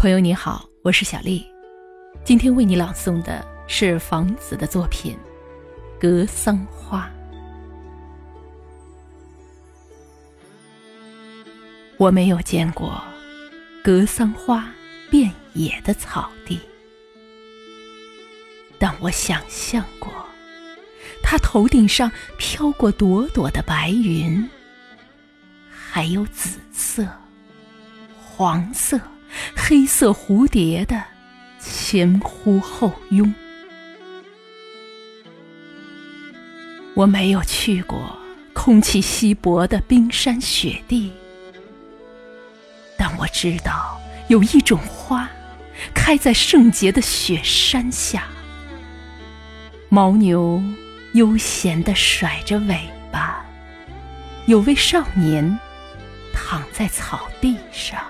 朋友你好，我是小丽，今天为你朗诵的是房子的作品《格桑花》。我没有见过格桑花遍野的草地，但我想象过，它头顶上飘过朵朵的白云，还有紫色、黄色。黑色蝴蝶的前呼后拥，我没有去过空气稀薄的冰山雪地，但我知道有一种花开在圣洁的雪山下。牦牛悠闲地甩着尾巴，有位少年躺在草地上。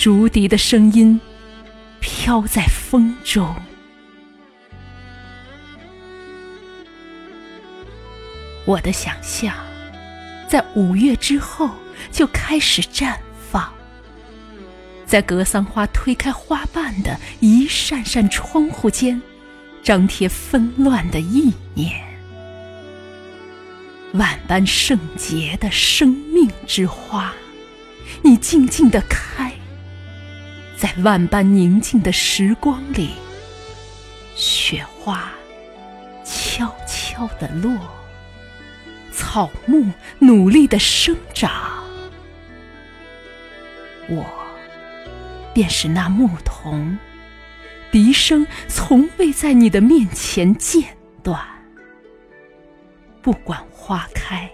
竹笛的声音飘在风中，我的想象在五月之后就开始绽放，在格桑花推开花瓣的一扇扇窗户间，张贴纷乱的意念。万般圣洁的生命之花，你静静的开。在万般宁静的时光里，雪花悄悄地落，草木努力地生长。我便是那牧童，笛声从未在你的面前间断。不管花开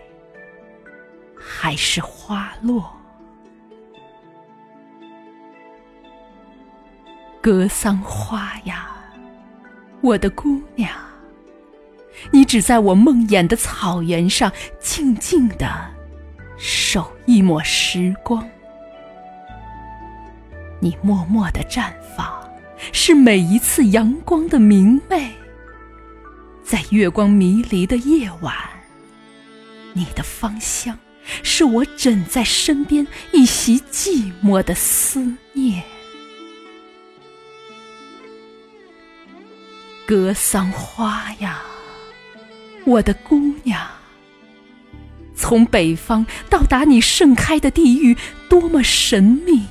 还是花落。格桑花呀，我的姑娘，你只在我梦魇的草原上静静的守一抹时光。你默默的绽放，是每一次阳光的明媚。在月光迷离的夜晚，你的芳香是我枕在身边一袭寂寞的思念。格桑花呀，我的姑娘，从北方到达你盛开的地域，多么神秘，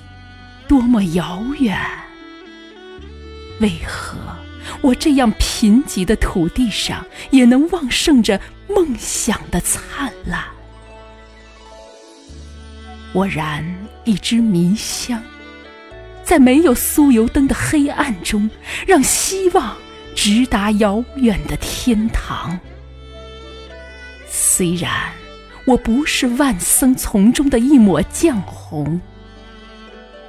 多么遥远。为何我这样贫瘠的土地上，也能旺盛着梦想的灿烂？我燃一支迷香，在没有酥油灯的黑暗中，让希望。直达遥远的天堂。虽然我不是万僧丛中的一抹绛红，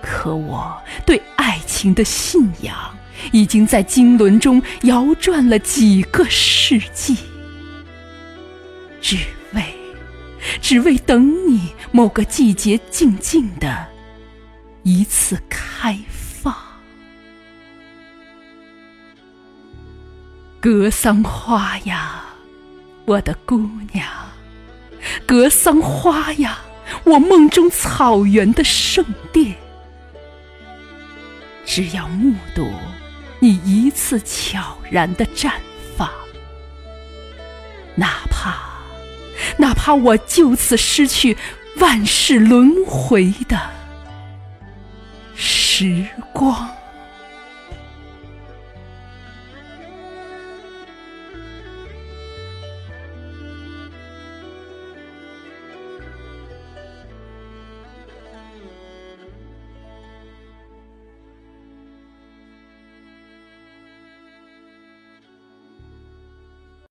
可我对爱情的信仰已经在经纶中摇转了几个世纪，只为，只为等你某个季节静静的一次开放。格桑花呀，我的姑娘；格桑花呀，我梦中草原的圣殿。只要目睹你一次悄然的绽放，哪怕哪怕我就此失去万世轮回的时光。